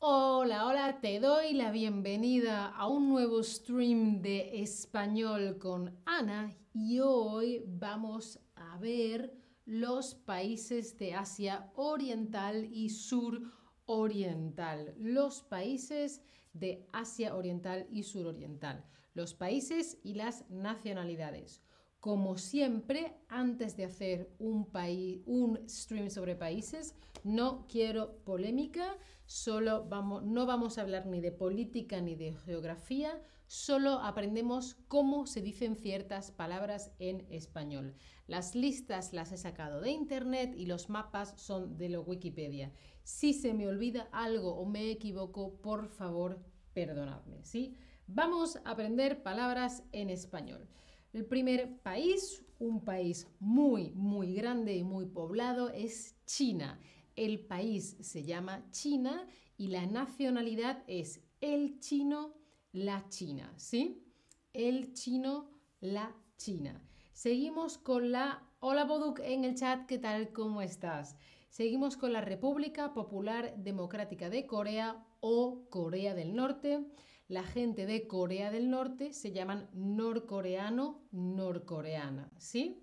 Hola, hola, te doy la bienvenida a un nuevo stream de español con Ana y hoy vamos a ver los países de Asia Oriental y Suroriental. Los países de Asia Oriental y Suroriental. Los países y las nacionalidades. Como siempre, antes de hacer un, país, un stream sobre países, no quiero polémica, solo vamos, no vamos a hablar ni de política ni de geografía, solo aprendemos cómo se dicen ciertas palabras en español. Las listas las he sacado de internet y los mapas son de la Wikipedia. Si se me olvida algo o me equivoco, por favor, perdonadme, ¿sí? Vamos a aprender palabras en español. El primer país, un país muy, muy grande y muy poblado, es China. El país se llama China y la nacionalidad es el chino, la China, ¿sí? El chino, la China. Seguimos con la... Hola Boduk en el chat, ¿qué tal? ¿Cómo estás? Seguimos con la República Popular Democrática de Corea o Corea del Norte la gente de Corea del Norte se llaman norcoreano, norcoreana, ¿sí?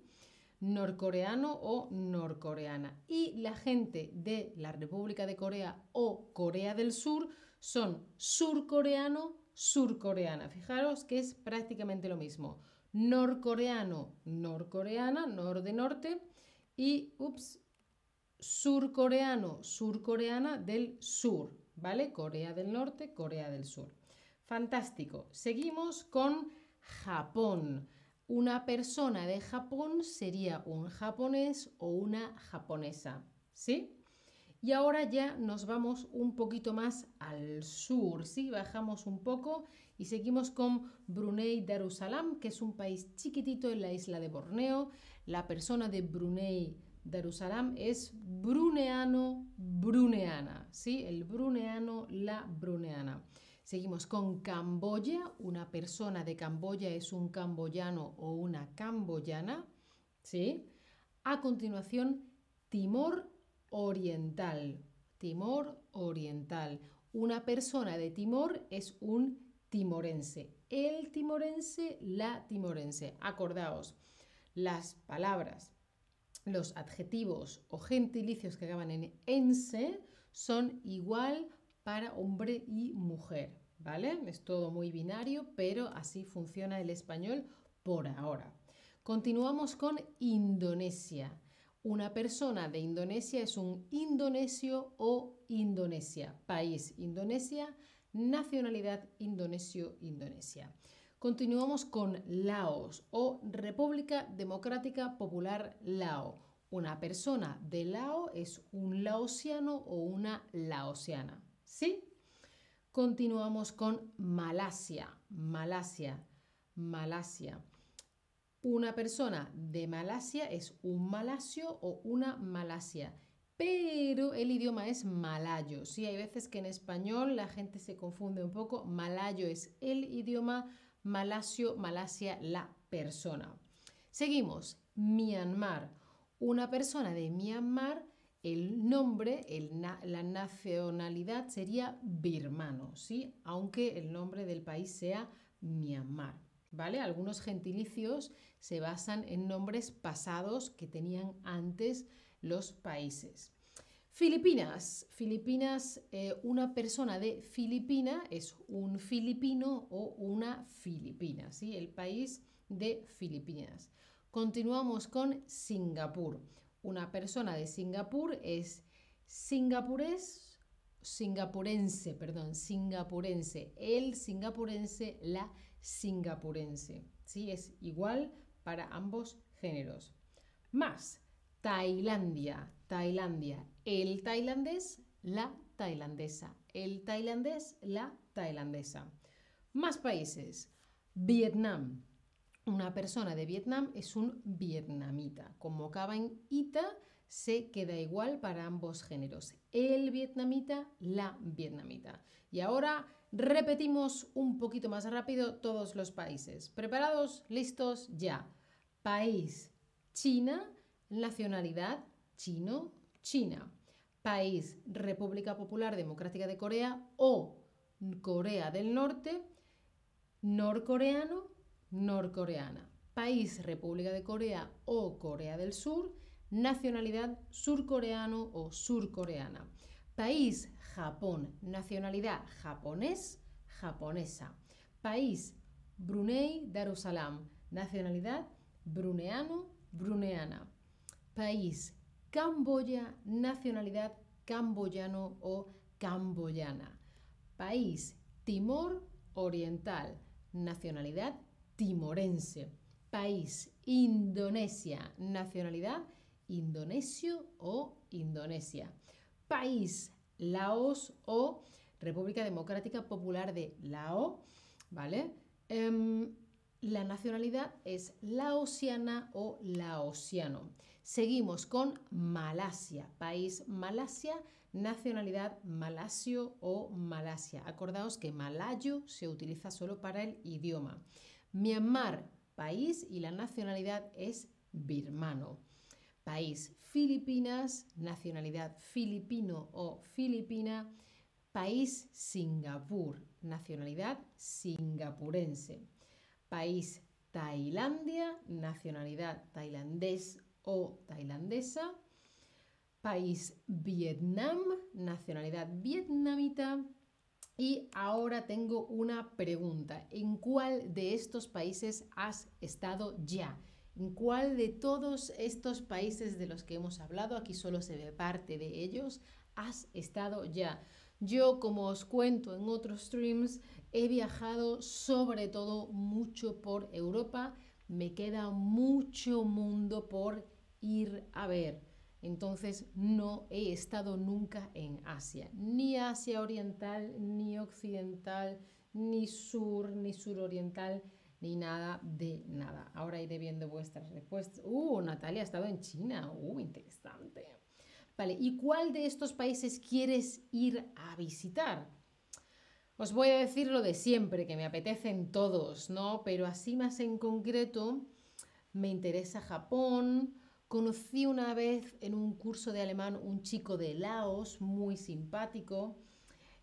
Norcoreano o norcoreana. Y la gente de la República de Corea o Corea del Sur son surcoreano, surcoreana. Fijaros que es prácticamente lo mismo. Norcoreano, norcoreana, nor de norte. Y, ups, surcoreano, surcoreana del sur, ¿vale? Corea del Norte, Corea del Sur. Fantástico. Seguimos con Japón. Una persona de Japón sería un japonés o una japonesa. ¿Sí? Y ahora ya nos vamos un poquito más al sur, ¿sí? Bajamos un poco y seguimos con Brunei Darussalam, que es un país chiquitito en la isla de Borneo. La persona de Brunei Darussalam es bruneano, bruneana, ¿sí? El bruneano, la bruneana. Seguimos con Camboya. Una persona de Camboya es un camboyano o una camboyana. ¿Sí? A continuación, Timor Oriental. Timor Oriental. Una persona de Timor es un timorense. El timorense, la timorense. Acordaos, las palabras, los adjetivos o gentilicios que acaban en ense son igual para hombre y mujer, ¿vale? Es todo muy binario, pero así funciona el español por ahora. Continuamos con Indonesia. Una persona de Indonesia es un indonesio o Indonesia. País Indonesia, nacionalidad indonesio-Indonesia. Continuamos con Laos o República Democrática Popular Lao. Una persona de Lao es un laosiano o una laosiana. ¿Sí? Continuamos con Malasia. Malasia. Malasia. Una persona de Malasia es un malasio o una malasia. Pero el idioma es malayo. Sí, hay veces que en español la gente se confunde un poco. Malayo es el idioma, malasio, malasia, la persona. Seguimos. Myanmar. Una persona de Myanmar el nombre, la nacionalidad sería birmano, ¿sí? aunque el nombre del país sea Myanmar. ¿Vale? Algunos gentilicios se basan en nombres pasados que tenían antes los países. Filipinas. Filipinas, eh, una persona de Filipina es un filipino o una filipina, ¿sí? El país de Filipinas. Continuamos con Singapur. Una persona de Singapur es singapurés, singapurense, perdón, singapurense. El singapurense, la singapurense. ¿Sí? Es igual para ambos géneros. Más, Tailandia, Tailandia. El tailandés, la tailandesa. El tailandés, la tailandesa. Más países. Vietnam, una persona de Vietnam es un vietnamita. Como acaba en ita, se queda igual para ambos géneros. El vietnamita, la vietnamita. Y ahora repetimos un poquito más rápido todos los países. ¿Preparados? ¿Listos? Ya. País, China. Nacionalidad, chino, China. país República Popular Democrática de Corea o Corea del Norte, norcoreano, norcoreana. País República de Corea o Corea del Sur, nacionalidad surcoreano o surcoreana. País Japón, nacionalidad japonés, japonesa. País Brunei Darussalam, nacionalidad bruneano, bruneana. País Camboya, nacionalidad camboyano o camboyana. País Timor Oriental, nacionalidad timorense. País Indonesia, nacionalidad indonesio o Indonesia. País Laos o República Democrática Popular de Laos, ¿vale? Em, la nacionalidad es laosiana o laosiano. Seguimos con Malasia, país Malasia, nacionalidad malasio o Malasia. Acordaos que malayo se utiliza solo para el idioma. Myanmar, país y la nacionalidad es birmano. País Filipinas, nacionalidad filipino o filipina. País Singapur, nacionalidad singapurense. País Tailandia, nacionalidad tailandés o tailandesa. País Vietnam, nacionalidad vietnamita. Y ahora tengo una pregunta. ¿En cuál de estos países has estado ya? ¿En cuál de todos estos países de los que hemos hablado, aquí solo se ve parte de ellos, has estado ya? Yo, como os cuento en otros streams, he viajado sobre todo mucho por Europa. Me queda mucho mundo por ir a ver. Entonces no he estado nunca en Asia, ni Asia Oriental, ni Occidental, ni Sur, ni Suroriental, ni nada de nada. Ahora iré viendo vuestras respuestas. Uh, Natalia ha estado en China. Uh, interesante. Vale, ¿y cuál de estos países quieres ir a visitar? Os voy a decir lo de siempre, que me apetecen todos, ¿no? Pero así más en concreto, me interesa Japón, Conocí una vez en un curso de alemán un chico de Laos muy simpático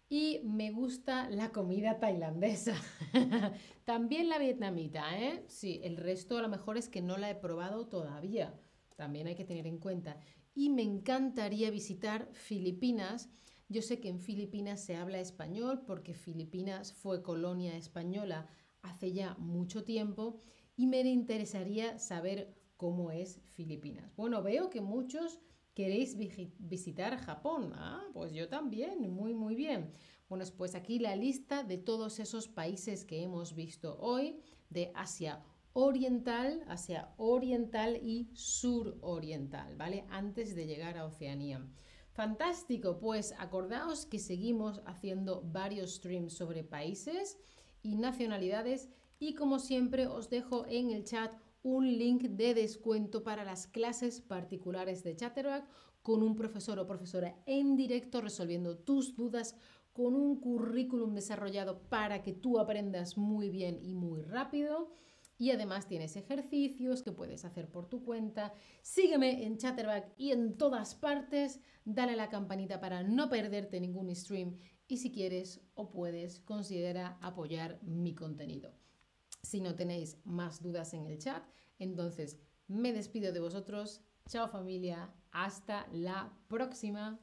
y me gusta la comida tailandesa. También la vietnamita, ¿eh? Sí, el resto a lo mejor es que no la he probado todavía. También hay que tener en cuenta. Y me encantaría visitar Filipinas. Yo sé que en Filipinas se habla español porque Filipinas fue colonia española hace ya mucho tiempo y me interesaría saber cómo es Filipinas. Bueno, veo que muchos queréis visitar Japón. Ah, pues yo también, muy, muy bien. Bueno, pues aquí la lista de todos esos países que hemos visto hoy de Asia Oriental, Asia Oriental y Suroriental, ¿vale? Antes de llegar a Oceanía. Fantástico, pues acordaos que seguimos haciendo varios streams sobre países y nacionalidades y como siempre os dejo en el chat un link de descuento para las clases particulares de Chatterback con un profesor o profesora en directo resolviendo tus dudas con un currículum desarrollado para que tú aprendas muy bien y muy rápido. Y además tienes ejercicios que puedes hacer por tu cuenta. Sígueme en Chatterback y en todas partes. Dale a la campanita para no perderte ningún stream. Y si quieres o puedes, considera apoyar mi contenido. Si no tenéis más dudas en el chat, entonces me despido de vosotros. Chao familia, hasta la próxima.